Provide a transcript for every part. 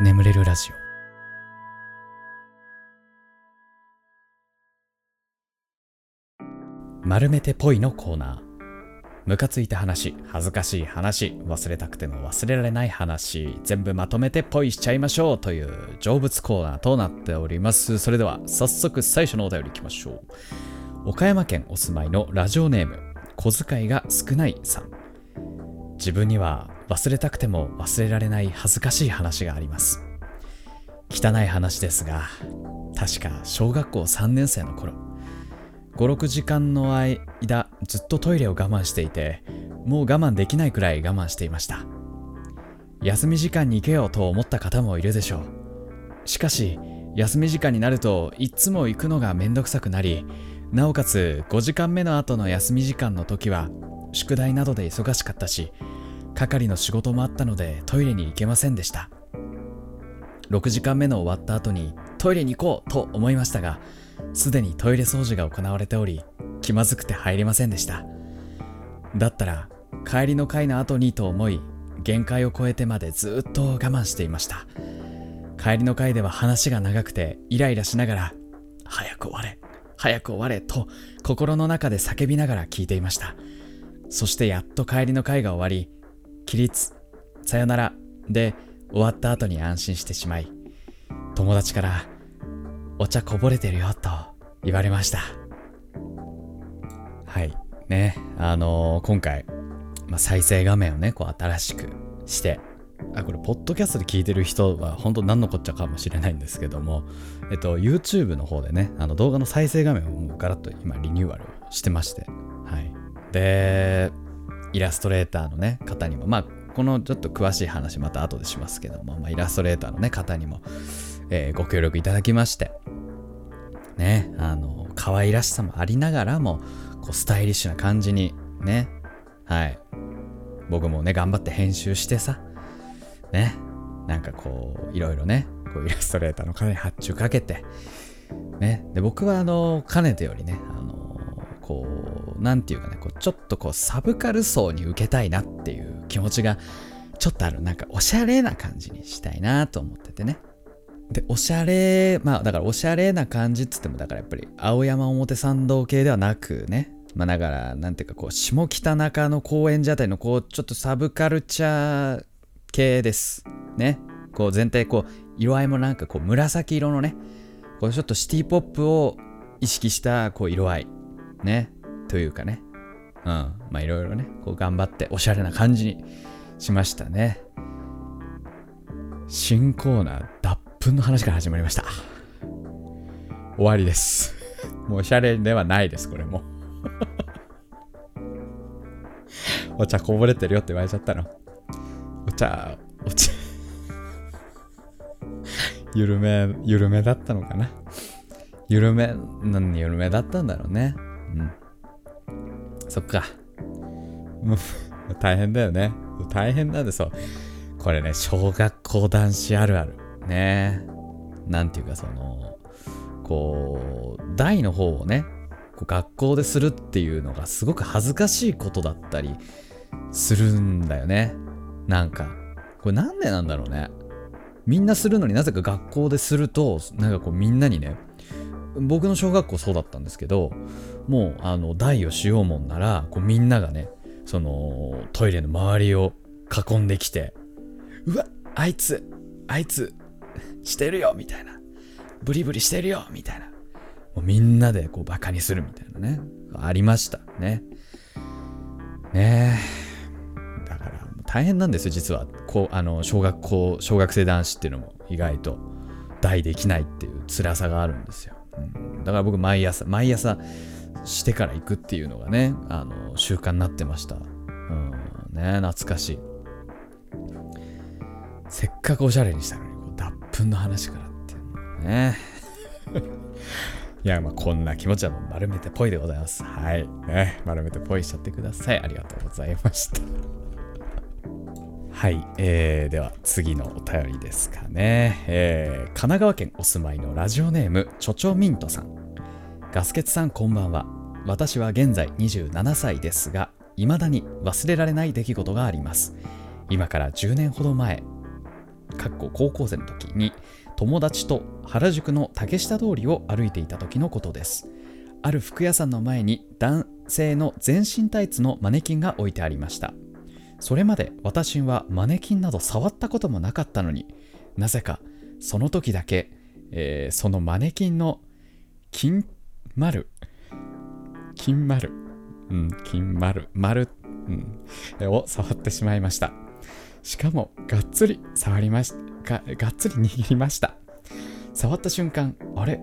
眠れるラジオ。丸めてぽいのコーナー。ムカついた話恥ずかしい話忘れたくても忘れられない話全部まとめてぽいしちゃいましょうという成仏コーナーとなっております。それでは早速最初のお便りいきましょう。岡山県お住まいのラジオネーム小遣いが少ないさん。自分には忘れたくても忘れられない恥ずかしい話があります。汚い話ですが確か小学校3年生の頃56時間の間ずっとトイレを我慢していてもう我慢できないくらい我慢していました。休み時間に行けよと思った方もいるでしょう。しかし休み時間になるといつも行くのがめんどくさくなりなおかつ5時間目の後の休み時間の時は宿題などで忙しかったし係の仕事もあったのでトイレに行けませんでした。6時間目の終わった後にトイレに行こうと思いましたがすでにトイレ掃除が行われており気まずくて入れませんでした。だったら帰りの会の後にと思い限界を超えてまでずっと我慢していました。帰りの会では話が長くてイライラしながら早く終われ早く終われと心の中で叫びながら聞いていました。そしてやっと帰りの会が終わり起立さよならで終わった後に安心してしまい友達からお茶こぼれてるよと言われました。はい。ね。あのー、今回、まあ、再生画面をねこう新しくしてあこれポッドキャストで聞いてる人は本当何のこっちゃかもしれないんですけどもえっと YouTube の方でねあの動画の再生画面をガラッと今リニューアルしてましてはい。でイラストレーターのね方にもまあこのちょっと詳しい話また後でしますけども、まあ、イラストレーターのね方にもえー、ご協力いただきまして、ね、あの、可愛らしさもありながらも、こう、スタイリッシュな感じに、ね、はい。僕もね、頑張って編集してさ、ね、なんかこう、いろいろね、こうイラストレーターの方に発注かけて、ね、で、僕はあの、かねてよりね、あの、こう、なんていうかね、こうちょっとこう、サブカル層に受けたいなっていう気持ちが、ちょっとある、なんかおしゃれな感じにしたいなと思っててね。で、おしゃれ、まあだからおしゃれな感じっつっても、だからやっぱり青山表参道系ではなくね、まあだから、なんていうかこう、下北中の高円寺あたりのこう、ちょっとサブカルチャー系です。ね。こう全体こう、色合いもなんかこう、紫色のね、こうちょっとシティポップを意識したこう色合い。ね。というかね。うん。まあいろいろね、こう頑張っておしゃれな感じにしましたね。新コーナー、脱分の話から始まりました。終わりです。もうおしゃれではないです、これも。お茶こぼれてるよって言われちゃったの。お茶、お茶 緩め、緩めだったのかな。緩め、何緩めだったんだろうね。そっか。大変だよね。大変なんでそう。これね、小学校男子あるある。ねなんていうかそのこう大の方をねこう学校でするっていうのがすごく恥ずかしいことだったりするんだよねなんかこれなんでなんだろうねみんなするのになぜか学校でするとなんかこうみんなにね僕の小学校そうだったんですけどもうあの台をしようもんならこうみんながねそのトイレの周りを囲んできてうわあいつあいつしてるよみたいな。ブリブリしてるよみたいな。もうみんなでこうバカにするみたいなね。ありましたね。ねえ。だから大変なんですよ、実は。こう、あの、小学校、小学生男子っていうのも意外と大できないっていう辛さがあるんですよ。だから僕毎朝、毎朝してから行くっていうのがね、あの、習慣になってました。うん、ね懐かしい。せっかくおしゃれにしたのに。分の話からっていうね。いや、まあこんな気持ちはもう丸めてぽいでございます。はい。ね、丸めてぽいしちゃってください。ありがとうございました。はい、えー、では次のお便りですかね、えー、神奈川県お住まいのラジオネームちょちょミントさん。ガスケツさんこんばんは。私は現在27歳ですが未だに忘れられない出来事があります。今から10年ほど前かっこ高校生の時に友達と原宿の竹下通りを歩いていた時のことです。ある服屋さんの前に男性の全身タイツのマネキンが置いてありました。それまで私はマネキンなど触ったこともなかったのになぜかその時だけ、えーそのマネキンの金丸。金丸。うん金丸。丸、うん、を触ってしまいました。しかもがっつり触りましたががっつり握りました。触った瞬間あれ？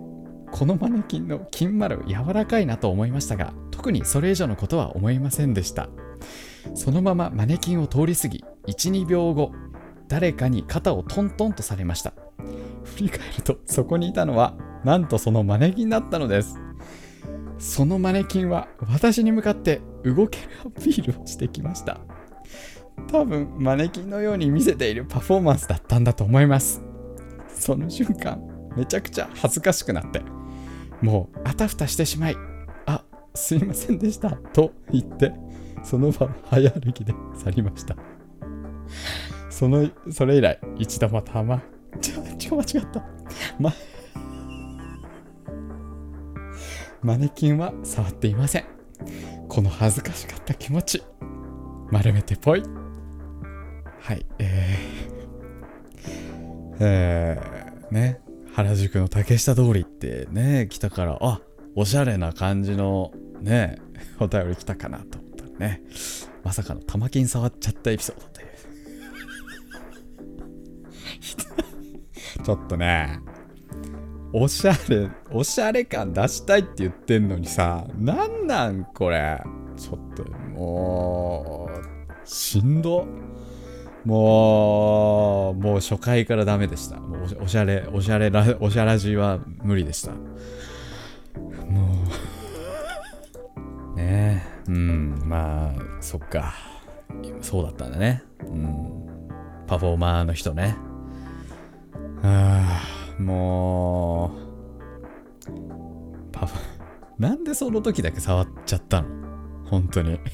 このマネキンの金丸柔らかいなと思いましたが特にそれ以上のことは思いませんでした。そのままマネキンを通り過ぎ12秒後誰かに肩をトントンとされました。振り返るとそこにいたのはなんとそのマネキンだったのです。そのマネキンは私に向かって動けるアピールをしてきました。多分マネキンのように見せているパフォーマンスだったんだと思います。その瞬間めちゃくちゃ恥ずかしくなってもうあたふたしてしまいあすいませんでしたと言ってその場早歩きで去りました。そのそれ以来一度もたまちょちょ間違った。まマネキンは触っていません。この恥ずかしかった気持ち丸めてぽい。はいえー、えー、ね原宿の竹下通りってね来たからあおしゃれな感じのねお便り来たかなと。ね。まさかの玉金触っちゃったエピソードという。ちょっとねおしゃれおしゃれ感出したいって言ってんのにさなんなんこれ。ちょっともうしんど。もうもう初回からダメでした。もうおしゃれおしゃれおしゃらじは無理でした。ね。うんまあそっか。そうだったんだね。うん。パフォーマーの人ね。ああもうパフ なんでその時だけ触っちゃったの？本当に。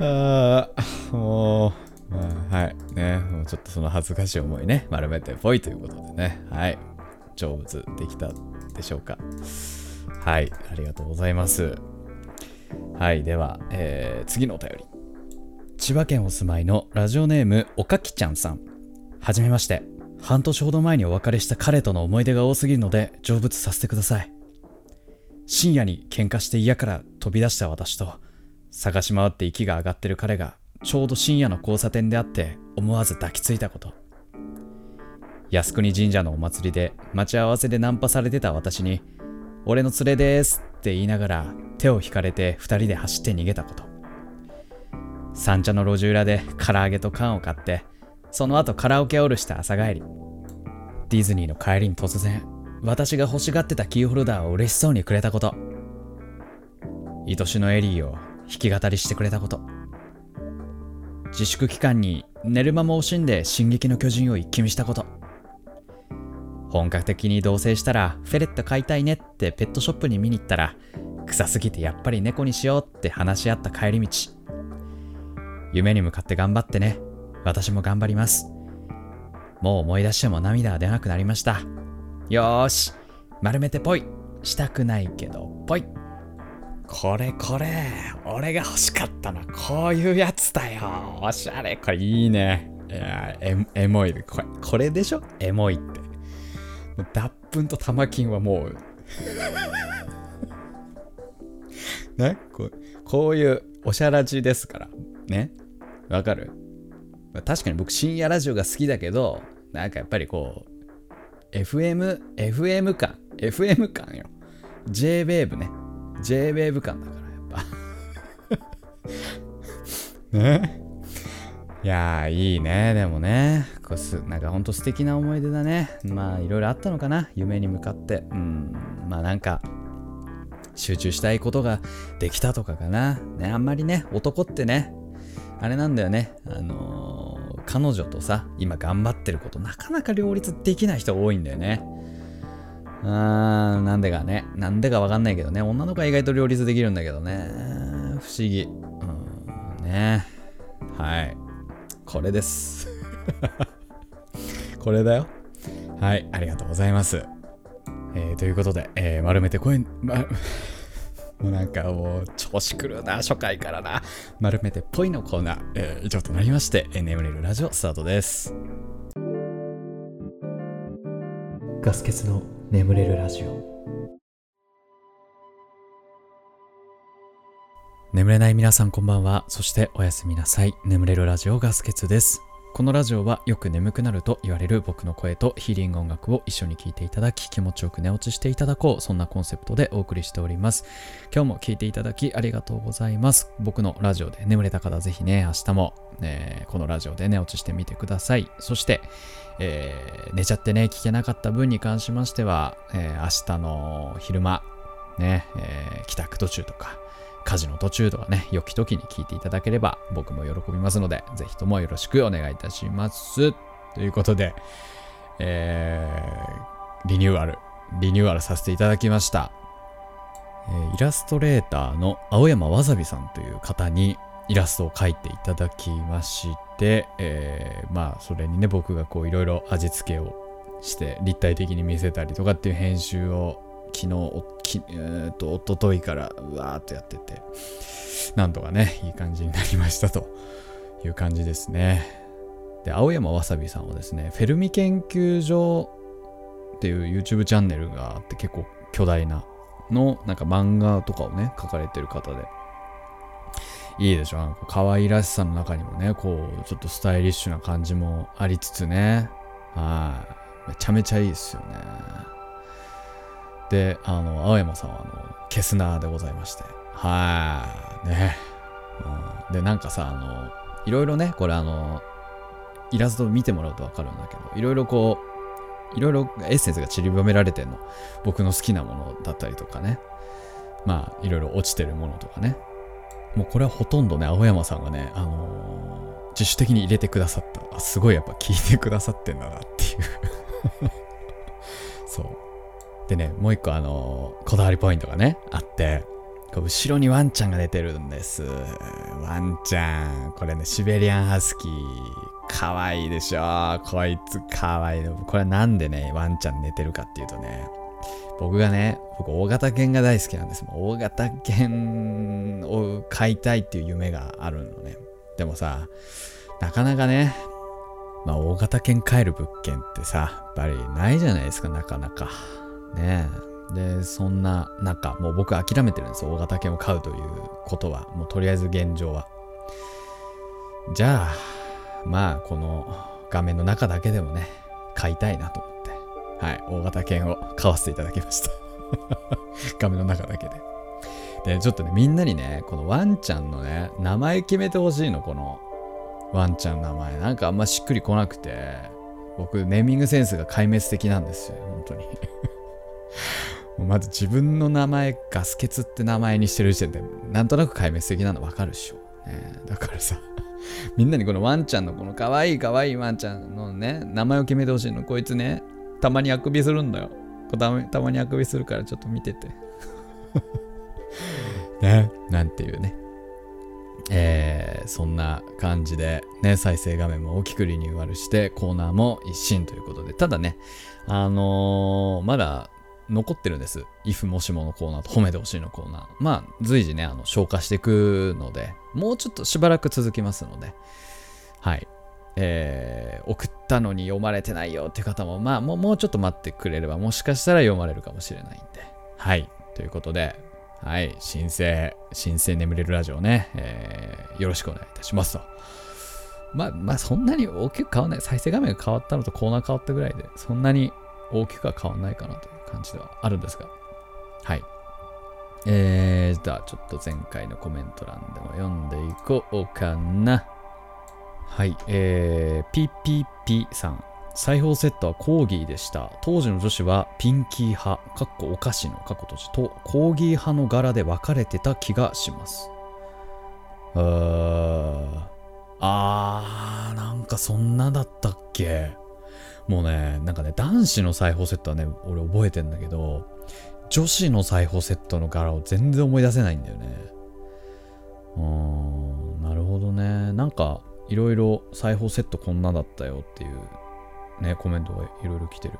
ああもう、まあ、はい。ねもうちょっとその恥ずかしい思いね丸めてぽいということでね。はい。成仏できたでしょうか。はいありがとうございます。はいでは、えー次のお便り。千葉県お住まいのラジオネームおかきちゃんさん。はじめまして。半年ほど前にお別れした彼との思い出が多すぎるので成仏させてください。深夜に喧嘩して家から飛び出した私と探し回って息が上がってる彼がちょうど深夜の交差点であって思わず抱きついたこと。靖国神社のお祭りで待ち合わせでナンパされてた私に「俺の連れです」って言いながら手を引かれて二人で走って逃げたこと。三茶の路地裏で唐揚げと缶を買ってその後カラオケオールした朝帰りディズニーの帰りに突然私が欲しがってたキーホルダーを嬉しそうにくれたこと。愛しのエリーを弾き語りしてくれたこと。自粛期間に寝る間も惜しんで「進撃の巨人」を一気見したこと。本格的に同棲したらフェレット飼いたいねってペットショップに見に行ったら臭すぎてやっぱり猫にしようって話し合った帰り道。夢に向かって頑張ってね。私も頑張ります。もう思い出しても涙は出なくなりました。よーし。丸めてぽいしたくないけどぽいこれこれ。俺が欲しかったのはこういうやつだよ。おしゃれ。これいいね。いやエモい。これこれでしょ？エモいって。脱粉と玉金はもうね？こうこういうおしゃらじですからね？わかる？確かに僕深夜ラジオが好きだけどなんかやっぱりこう FM FM 感 FM 感よ。JWAVE ね。JWAVE 感だからやっぱ。ね？いやーいいね。でもねこすなんかほんと素敵な思い出だね。まあいろいろあったのかな。夢に向かって。うん。まあなんか集中したいことができたとかかな。ねあんまりね男ってねあれなんだよね。あのー彼女とさ今頑張ってることなかなか両立できない人多いんだよね。あーなんでかね。なんでかわかんないけどね。女の子は意外と両立できるんだけどね。不思議。うん。ね。はい。これです。これだよ。はい、ありがとうございます。えー、ということで、えー、丸めて声、ま、もうなんかもう調子狂うな、初回からな。丸めてぽいのコーナー、えー、以上となりまして、えー、眠れるラジオスタートです。ガス欠の眠れるラジオ。眠れない皆さんこんばんは。そしておやすみなさい。眠れるラジオガスケツです。このラジオはよく眠くなると言われる僕の声とヒーリング音楽を一緒に聴いていただき気持ちよく寝落ちしていただこうそんなコンセプトでお送りしております今日も聴いていただきありがとうございます僕のラジオで眠れた方ぜひね明日も、えー、このラジオで寝落ちしてみてくださいそして、えー、寝ちゃってね聞けなかった分に関しましては、えー、明日の昼間ね、え帰宅途中とか家事の途中とかね、良き時に聞いていただければ僕も喜びますので、ぜひともよろしくお願いいたします。ということで、えー、リニューアル、リニューアルさせていただきました。え、イラストレーターの青山わさびさんという方にイラストを描いていただきまして、えー、まあそれにね僕がこういろいろ味付けをして立体的に見せたりとかっていう編集を昨日、きえー、と、おとといからうわーっとやってて、なんとかね、いい感じになりましたという感じですね。で、青山わさびさんはですね、フェルミ研究所っていう YouTube チャンネルがあって結構巨大なの、なんか漫画とかをね、書かれてる方で、いいでしょ？なんか可愛らしさの中にもね、こう、ちょっとスタイリッシュな感じもありつつね、はい。めちゃめちゃいいですよね。で、あの、青山さんは、あの、ケスナーでございまして。はい、ね、うん。で、なんかさ、あの、いろいろね、これあの、イラスト見てもらうとわかるんだけど、いろいろこう、いろいろエッセンスが散りばめられてんの。僕の好きなものだったりとかね。まあ、いろいろ落ちてるものとかね。もうこれはほとんどね、青山さんがね、あのー、自主的に入れてくださった。あすごいやっぱ聞いてくださってんだなっていう そう。でね、もう一個あの、こだわりポイントがね、あって、後ろにワンちゃんが出てるんです。ワンちゃん。これね、シベリアンハスキー。かわいいでしょ。こいつかわいい。これなんでね、ワンちゃん寝てるかっていうとね、僕がね、僕大型犬が大好きなんです。大型犬を飼いたいっていう夢があるのね。でもさ、なかなかね、まあ大型犬飼える物件ってさ、やっぱりないじゃないですか、なかなか。ねで、そんな中、もう僕諦めてるんですよ大型犬を飼うということは。もうとりあえず現状は。じゃあ、まあ、この画面の中だけでもね、飼いたいなと思って、はい、大型犬を飼わせていただきました。画面の中だけで。で、ちょっとね、みんなにね、このワンちゃんのね、名前決めてほしいの、このワンちゃんの名前。なんかあんましっくりこなくて、僕、ネーミングセンスが壊滅的なんですよ、本当に。まず自分の名前ガスケツって名前にしてる時点でなんとなく壊滅的なの分かるでしょ、ね、だからさ みんなにこのワンちゃんのこの可愛い可愛いワンちゃんのね名前を決めてほしいの。こいつねたまにあくびするんだよ。たまたまにあくびするからちょっと見てて。ねなんていうね。えー、そんな感じでね再生画面も大きくリニューアルしてコーナーも一新ということで。ただねあのー、まだ残ってるんです。if もしものコーナーと褒めてほしいのコーナー。まあ、随時ね、あの、消化していくので、もうちょっとしばらく続きますので、はい。えー、送ったのに読まれてないよっていう方も、まあ、もう、もうちょっと待ってくれれば、もしかしたら読まれるかもしれないんで、はい。ということで、はい。新生、新生眠れるラジオね、えー、よろしくお願いいたしますと。まあ、まあ、そんなに大きく変わらない。再生画面が変わったのとコーナー変わったぐらいで、そんなに大きくは変わらないかなと感じではあるんですが。はい。えー、じゃあちょっと前回のコメント欄でも読んでいこうかな。はい、えー、PPP さん。裁縫セットはコーギーでした。当時の女子はピンキー派、かっこお菓子の過去としとコーギー派の柄で分かれてた気がします。あー、あー、なんかそんなだったっけ？もうね、なんかね、男子の裁縫セットはね、俺覚えてんだけど、女子の裁縫セットの柄を全然思い出せないんだよね。うーん、なるほどね。なんか、いろいろ裁縫セットこんなだったよっていうね、コメントがいろいろ来てる。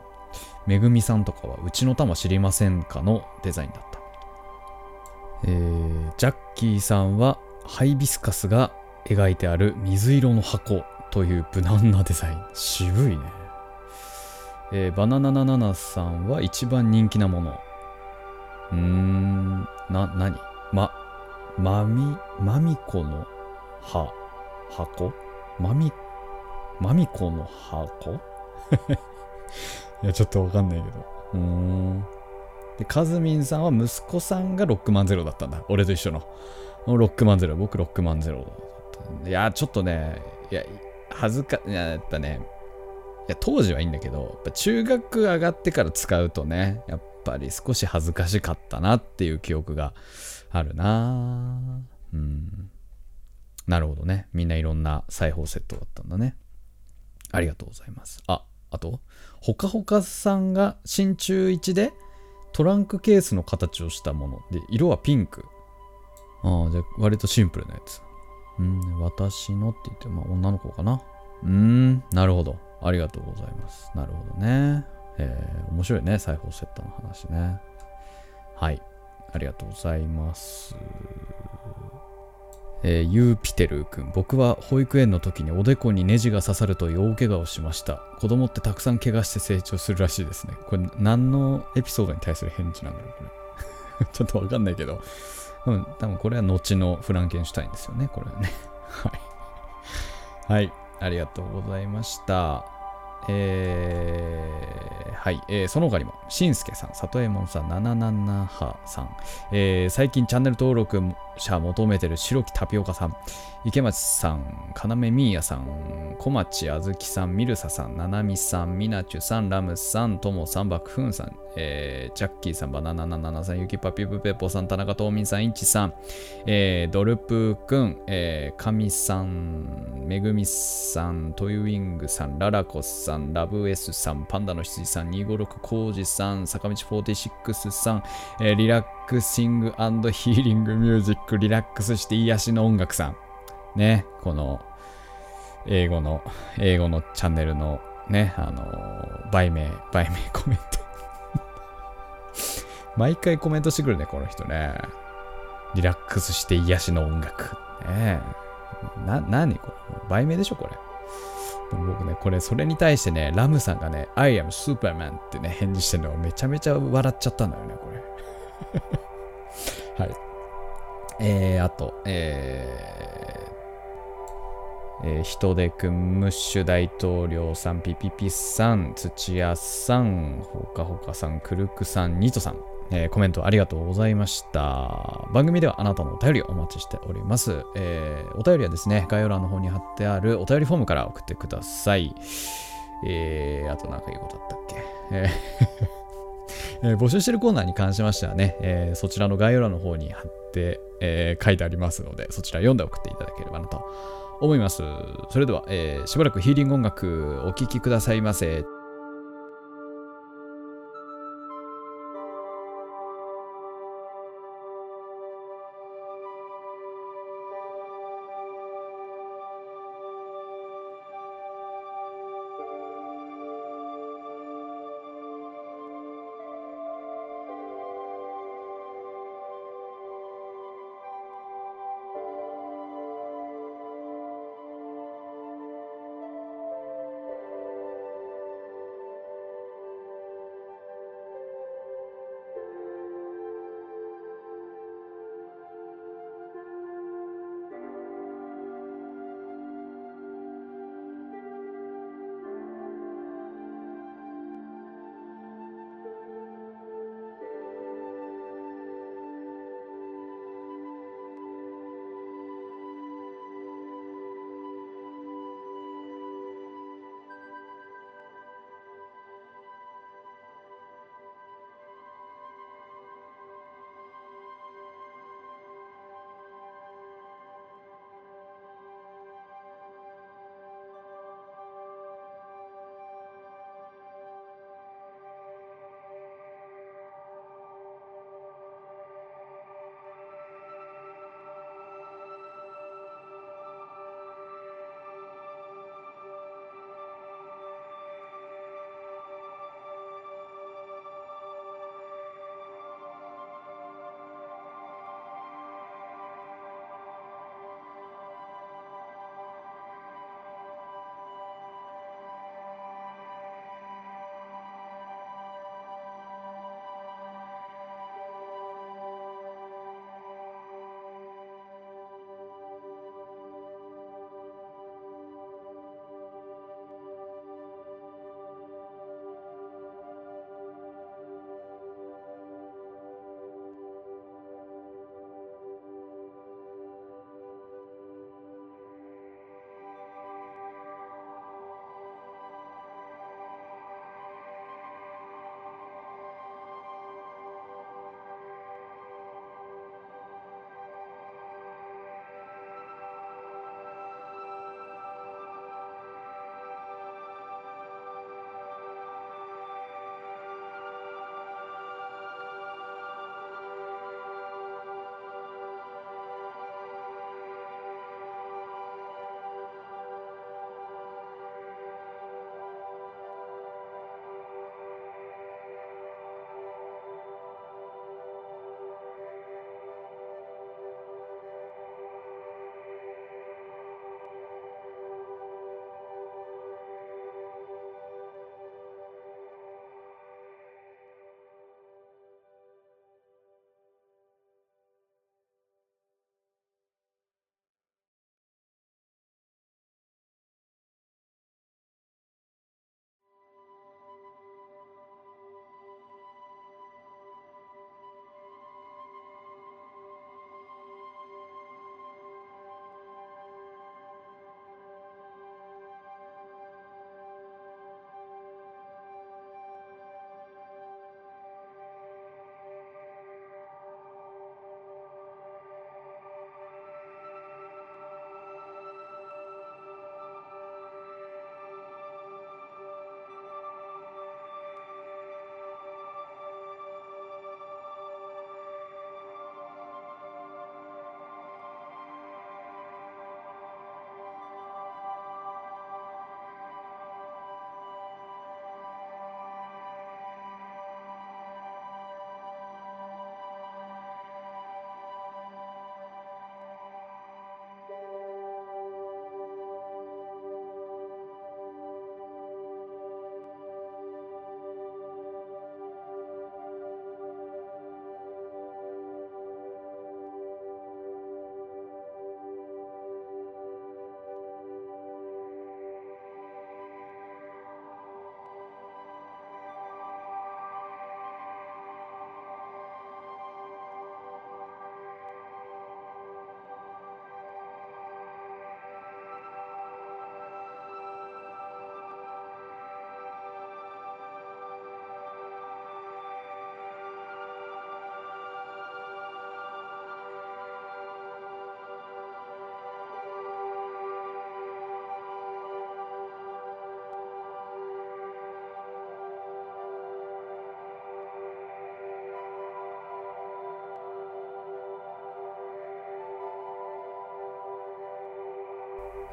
めぐみさんとかは、うちの玉知りませんかのデザインだった。えー、ジャッキーさんは、ハイビスカスが描いてある水色の箱という無難なデザイン。渋いね。えー、バナナナナナさんは一番人気なもの。うーん、な、なにま、まみ、まみこのは、箱？まみ、まみこの箱？いや、ちょっとわかんないけど。うーん。で、カズミンさんは息子さんがロックマンゼロだったんだ。俺と一緒の。ロックマンゼロ。僕ロックマンゼロだったいや、ちょっとね、いや、恥ずか、いや、やっぱね、や、当時はいいんだけど、やっぱ中学上がってから使うとね、やっぱり少し恥ずかしかったなっていう記憶があるなうん。なるほどね。みんないろんな裁縫セットだったんだね。ありがとうございます。あ、あと、ほかほかさんが真鍮1でトランクケースの形をしたもので、色はピンク。ああ、じゃあ割とシンプルなやつ。うん、私のって言って、まあ女の子かな。うーん、なるほど。ありがとうございます。なるほどね。えー、面白いね、裁縫セットの話ね。はい。ありがとうございます。えー、ユーピテル君僕は保育園の時におでこにネジが刺さると大怪我をしました子供ってたくさん怪我して成長するらしいですねこれ何のエピソードに対する返事なんだろうこれ ちょっとわかんないけど、うん、多分これは後のフランケンシュタインですよねこれはね はいはいありがとうございました。えー、はい、えー、その他にも、しんすけさん、里右衛門さん、ななななはさん、えー、最近チャンネル登録者求めてる白木タピオカさん、池町さん、かなめみーやさん、小町あずきさん、ミルサさん、ななみさん、みなちゅさん、ラムさん、ともさん、バクフンさん、えー、ジャッキーさん、バナナナナナさん、ゆきぱぴぷぺぽさん、田中東民さん、インチさん、えー、ドルプくん、えー、かみさん、めぐみさん、トイウィングさん、ララコさん、ラブエスさん、パンダの羊さん、256コウジさん、坂道46さん、えー、リラックシングヒーリングミュージック、リラックスして癒しの音楽さん。ね、この、英語の、英語のチャンネルのね、あのー、売名、売名コメント毎回コメントしてくるね、この人ね。リラックスして癒しの音楽。ねな、なにこれ売名でしょ、これ。僕ね、これ、それに対してね、ラムさんがね、I am Superman ってね、返事してるのがめちゃめちゃ笑っちゃったんだよね、これ。はい。えー、あと、えー、えー、人手くん、ムッシュ大統領さん、ピピピさん、土屋さん、ほかほかさん、クルクさん、ニトさん、えー、コメントありがとうございました。番組ではあなたのお便りお待ちしております。えー、お便りはですね、概要欄の方に貼ってあるお便りフォームから送ってください。えー、あと何か言うことあったっけ、えー えー、募集してるコーナーに関しましてはね、えー、そちらの概要欄の方に貼って、えー、書いてありますので、そちら読んで送っていただければなと思います。それでは、えー、しばらくヒーリング音楽お聴きくださいませ。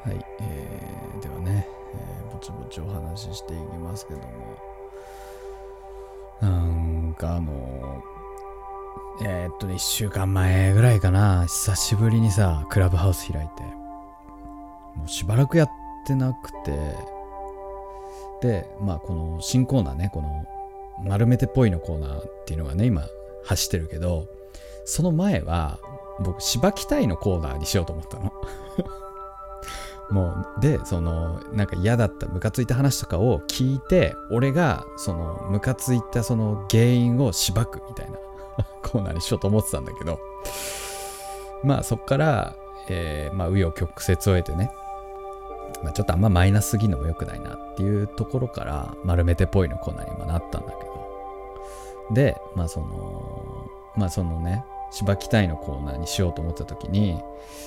はい、えー、ではね、えー、ぼちぼちお話ししていきますけども、なんかあのえー、っとね、1週間前ぐらいかな、久しぶりにさ、クラブハウス開いて、もうしばらくやってなくて、で、まあこの新コーナーね、この丸めてっぽいのコーナーっていうのがね、今走ってるけど、その前は、僕、しばきたいのコーナーにしようと思ったの。もう、で、その、なんか嫌だった、ムカついた話とかを聞いて、俺が、その、ムカついたその原因をしばくみたいなコーナーにしようと思ってたんだけど、まあそっから、えー、まあ紆余曲折を得てね、まあ、ちょっとあんまマイナスすぎるのも良くないなっていうところから丸めてっぽいのコーナーに今なったんだけど。でまあそのまあそのね芝きたいのコーナーにしようと思った時に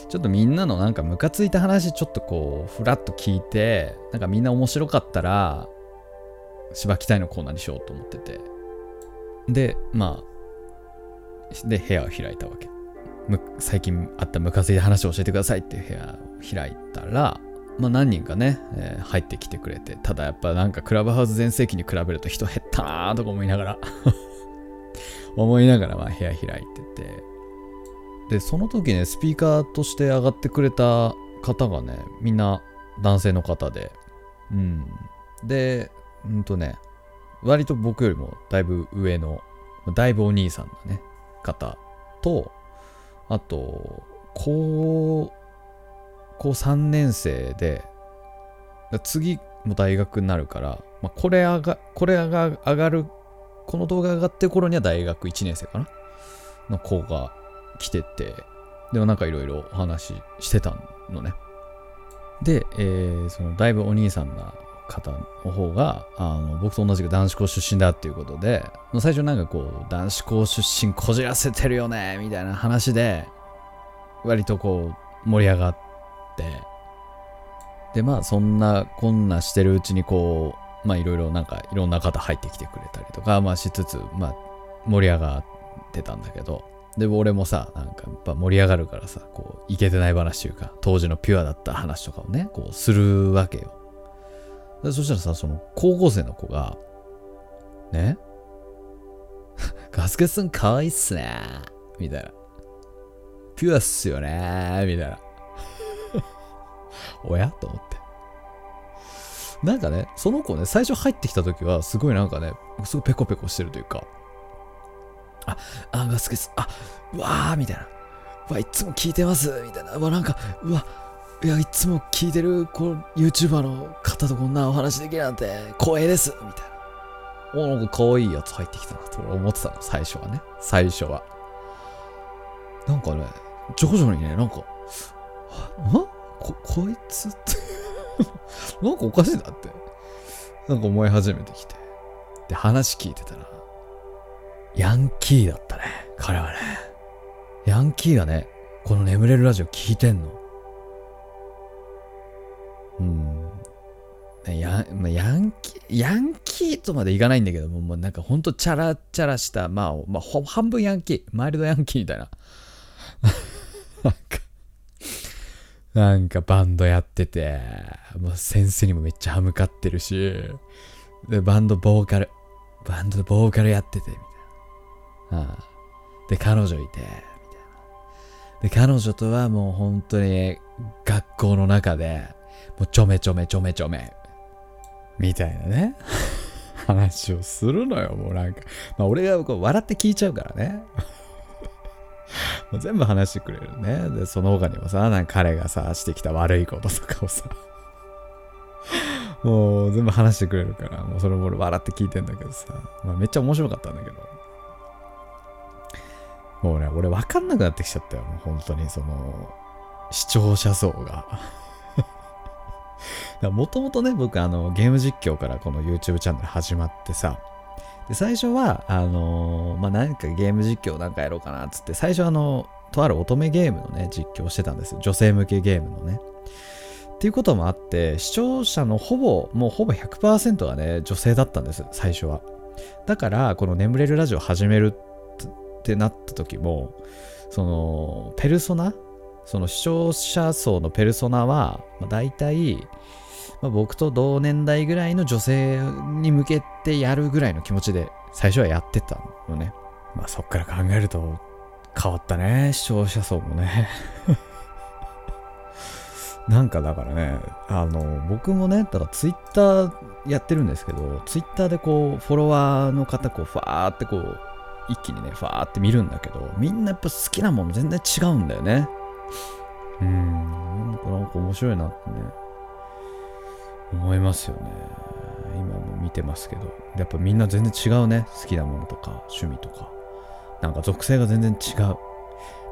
ちょっとみんなのなんかムカついた話ちょっとこうふらっと聞いてなんかみんな面白かったら芝きたいのコーナーにしようと思ってて。でまあで部屋を開いたわけ。最近あったムカついた話を教えてくださいっていう部屋を開いたらまあ、何人かね、えー、入ってきてくれて、ただやっぱなんかクラブハウス全盛期に比べると人減ったなーとか思いながら。思いながらまあ部屋開いてて、で、その時ね、スピーカーとして上がってくれた方がね、みんな男性の方で、うん。で、うんとね、割と僕よりもだいぶ上の、だいぶお兄さんのね、方と、あと、高校3年生で、次も大学になるから、まあ、これ上が、これが上がる、この動画上がってる頃には大学1年生かな？の子が来てて、でもなんかいろいろお話ししてたのね。で、えー、そのだいぶお兄さんな方の方があの僕と同じく男子校出身だっていうことで最初なんかこう男子校出身こじらせてるよねみたいな話で割とこう盛り上がってでまあそんなこんなしてるうちにこうまあいろいろなんかいろんな方入ってきてくれたりとかまあしつつまあ盛り上がってたんだけどで俺もさなんかやっぱ盛り上がるからさこういけてない話というか当時のピュアだった話とかをねこうするわけよ。でそしたらさその高校生の子がね ガスケツンかわいいっすねみたいな。ピュアっすよねみたいな。おや？と思って。なんかね、その子ね、最初入ってきた時は、すごいなんかね、すごいペコペコしてるというか、あ、あ、が好きです。あ、うわーみたいな。うわ、いつも聞いてますみたいな。うわ、なんか、うわ、いや、いつも聞いてる、この YouTuber の方とこんなお話できるなんて光栄です。みたいな。お、なんか可愛いやつ入ってきたなと思ってたの、最初はね。最初は。なんかね、徐々にね、なんか、んこ、こいつって なんかおかしいなって、なんか思い始めてきて。で、話聞いてたら、ヤンキーだったね、彼はね。ヤンキーがね、この眠れるラジオ聞いてんの。うん。ヤまあ、ヤンキー、ヤンキーとまでいかないんだけども、もうなんかほんとチャラチャラした、まあ、まあ、半分ヤンキー、マイルドヤンキーみたいな。なんか、なんかバンドやってて、もう先生にもめっちゃ歯向かってるし、で、バンドボーカル、バンドボーカルやってて、みたいな。ああで、彼女いて、みたいな。で、彼女とはもう本当に学校の中で、もうちょめちょめちょめちょめ、みたいなね。話をするのよ、もうなんか。まあ俺がこう笑って聞いちゃうからね。もう全部話してくれるね。で、その他にもさ、なんか彼がさ、してきた悪いこととかをさ、もう全部話してくれるから、もうそれも俺笑って聞いてんだけどさ、まあ、めっちゃ面白かったんだけど、もうね、俺分かんなくなってきちゃったよ、もう本当にその、視聴者層が。もともとね、僕あの、ゲーム実況からこの YouTube チャンネル始まってさ、で最初は、あのー、まあ、何かゲーム実況なんかやろうかなっつって、最初あの、とある乙女ゲームのね、実況してたんですよ。女性向けゲームのね。っていうこともあって、視聴者のほぼ、もうほぼ100%がね、女性だったんです、最初は。だから、この眠れるラジオ始めるってなった時も、その、ペルソナ？その視聴者層のペルソナは、まあ、大体、まあ、僕と同年代ぐらいの女性に向けてやるぐらいの気持ちで最初はやってたのね。まあそっから考えると変わったね、視聴者層もね。なんかだからね、あの、僕もね、だからツイッターやってるんですけど、ツイッターでこう、フォロワーの方、こう、ファーってこう、一気にね、ファーって見るんだけど、みんなやっぱ好きなもの全然違うんだよね。うん、なんかなんか面白いなってね、思いますよね。今も見てますけど、やっぱみんな全然違うね、好きなものとか、趣味とか。なんか属性が全然違う。やっ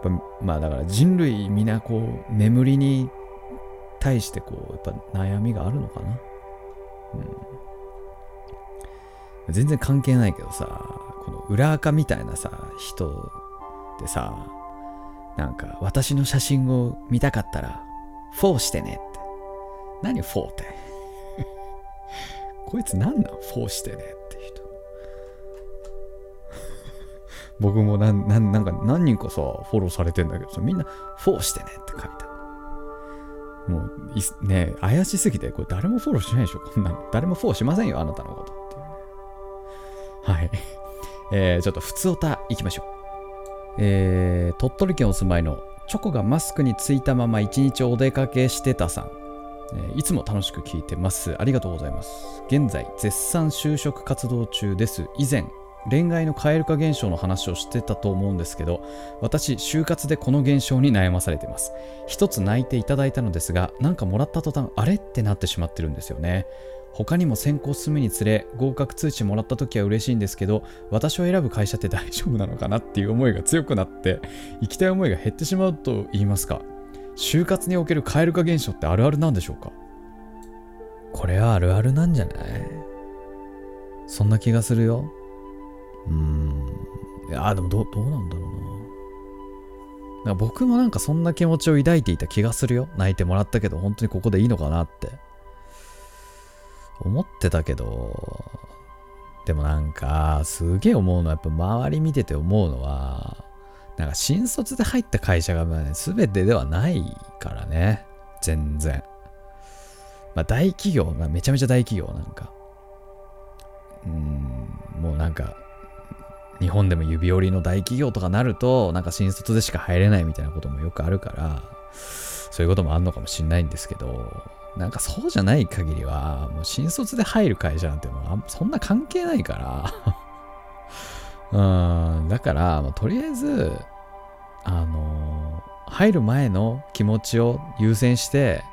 ぱまあだから人類皆こう、眠りに対してこう、やっぱ悩みがあるのかな。うん、全然関係ないけどさ、この裏垢みたいなさ、人でさ、なんか私の写真を見たかったら、フォーしてねって。何フォーって？こいつ何なん？フォーしてねって人。僕もなんなんか何人かさ、フォローされてんだけどさ、みんなフォーしてねって書いてもうい、ね怪しすぎて、これ誰もフォローしないでしょ、こんなの。誰もフォローしませんよ、あなたのことっていう。はい。えー、ちょっと普通歌いきましょう。えー、鳥取県お住まいのチョコがマスクについたまま一日お出かけしてたさん。え、いつも楽しく聞いてます。ありがとうございます。現在、絶賛就職活動中です。以前、恋愛の蛙化現象の話をしてたと思うんですけど私就活でこの現象に悩まされてます一つ泣いていただいたのですがなんかもらった途端あれってなってしまってるんですよね他にも選考進むにつれ合格通知もらった時は嬉しいんですけど私を選ぶ会社って大丈夫なのかなっていう思いが強くなって行きたい思いが減ってしまうと言いますか就活における蛙化現象ってあるあるなんでしょうか？これはあるあるなんじゃない？そんな気がするようーん。いや、でもどどうなんだろうな。な僕もなんかそんな気持ちを抱いていた気がするよ。泣いてもらったけど、本当にここでいいのかなって。思ってたけど、でもなんか、すげえ思うのは、やっぱ周り見てて思うのは、なんか新卒で入った会社がまあね、全てではないからね。全然。まあ大企業がめちゃめちゃ大企業なんか。うん、もうなんか、日本でも指折りの大企業とかなると、なんか新卒でしか入れないみたいなこともよくあるから、そういうこともあんのかもしんないんですけど、なんかそうじゃない限りは、もう新卒で入る会社なんてもうそんな関係ないからうん、だから、まあ、とりあえず、あのー、入る前の気持ちを優先して、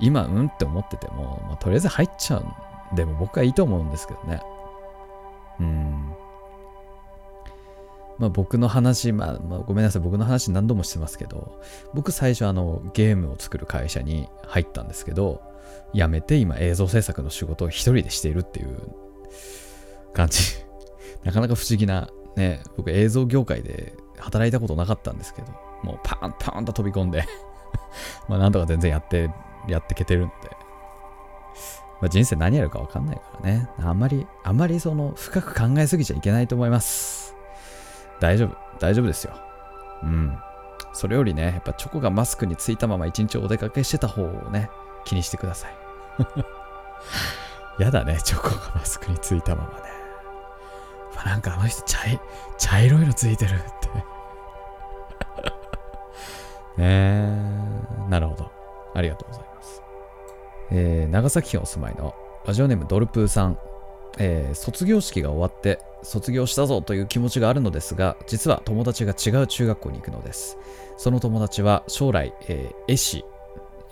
今、うんって思ってても、まあ、とりあえず入っちゃうんでも僕はいいと思うんですけどね。うん。まあ、僕の話、まあ、まあ、ごめんなさい、僕の話何度もしてますけど、僕最初あのゲームを作る会社に入ったんですけど、辞めて今映像制作の仕事を一人でしているっていう感じ。なかなか不思議な、ね、僕映像業界で働いたことなかったんですけど、もうパーンパーンと飛び込んで まあなんとか全然やって、やってけてるんで、まあ、人生何やるか分かんないからね。あんまり、あんまりその深く考えすぎちゃいけないと思います。大丈夫。大丈夫ですよ。うん。それよりね、やっぱチョコがマスクについたまま一日お出かけしてた方をね、気にしてください。やだね、チョコがマスクについたままね。なんかあの人茶、茶色いのついてるって ねえ、なるほど。ありがとうございます。えー、長崎県お住まいのラジオネームドルプーさん。えー、卒業式が終わって卒業したぞという気持ちがあるのですが実は友達が違う中学校に行くのですその友達は将来、えー、絵師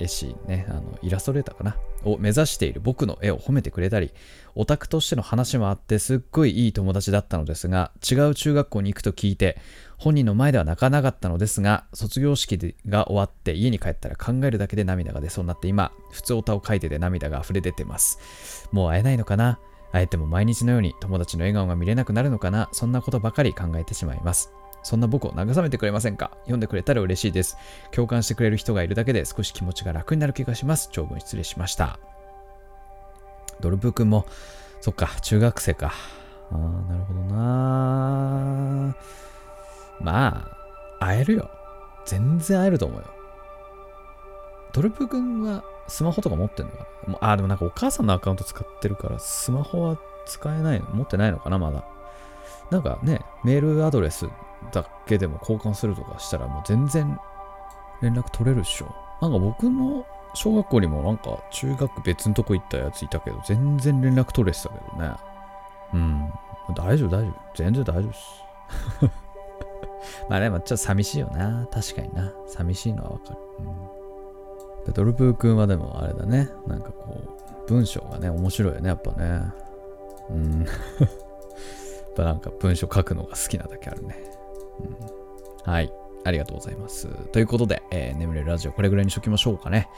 絵師ねあのイラストレーターかな？を目指している僕の絵を褒めてくれたりオタクとしての話もあってすっごいいい友達だったのですが違う中学校に行くと聞いて本人の前では泣かなかったのですが卒業式が終わって家に帰ったら考えるだけで涙が出そうになって今普通歌を書いてて涙が溢れ出てます。もう会えないのかな？あえても毎日のように友達の笑顔が見れなくなるのかな、そんなことばかり考えてしまいます。そんな僕を慰めてくれませんか？読んでくれたら嬉しいです。共感してくれる人がいるだけで少し気持ちが楽になる気がします。長文失礼しました。ドルブ君も、そっか、中学生か。ああ、なるほどな。まあ、会えるよ。全然会えると思うよ。ドルプ君はスマホとか持ってんのかな？もうあ、でもなんかお母さんのアカウント使ってるから、スマホは使えないの？持ってないのかなまだ。なんかね、メールアドレスだけでも交換するとかしたらもう全然連絡取れるっしょ。なんか僕の小学校にもなんか中学別のとこ行ったやついたけど、全然連絡取れてたけどね。うん。大丈夫、大丈夫。全然大丈夫っす。まあでもちょっと寂しいよな。確かにな。寂しいのはわかる。うん、でドルプー君はでもあれだね。なんかこう、文章がね、面白いよね、やっぱね。うん。ぱなんか文章書くのが好きなだけあるね。うん、はい。ありがとうございます。ということで、えー眠れるラジオこれぐらいにしときましょうかね。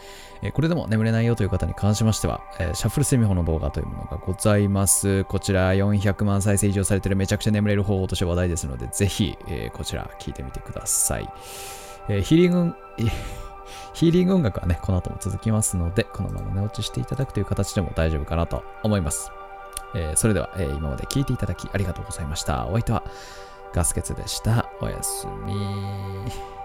えーこれでも眠れないよという方に関しましては、えーシャッフルセミホの動画というものがございます。こちら400万再生以上されてるめちゃくちゃ眠れる方法として話題ですので、ぜひ、えこちら聞いてみてください。えヒーリング、ヒーリング音楽はね、この後も続きますので、このまま寝落ちしていただくという形でも大丈夫かなと思います。えーそれでは、えー今まで聞いていただきありがとうございました。お相手はガスケツでした。おやすみ。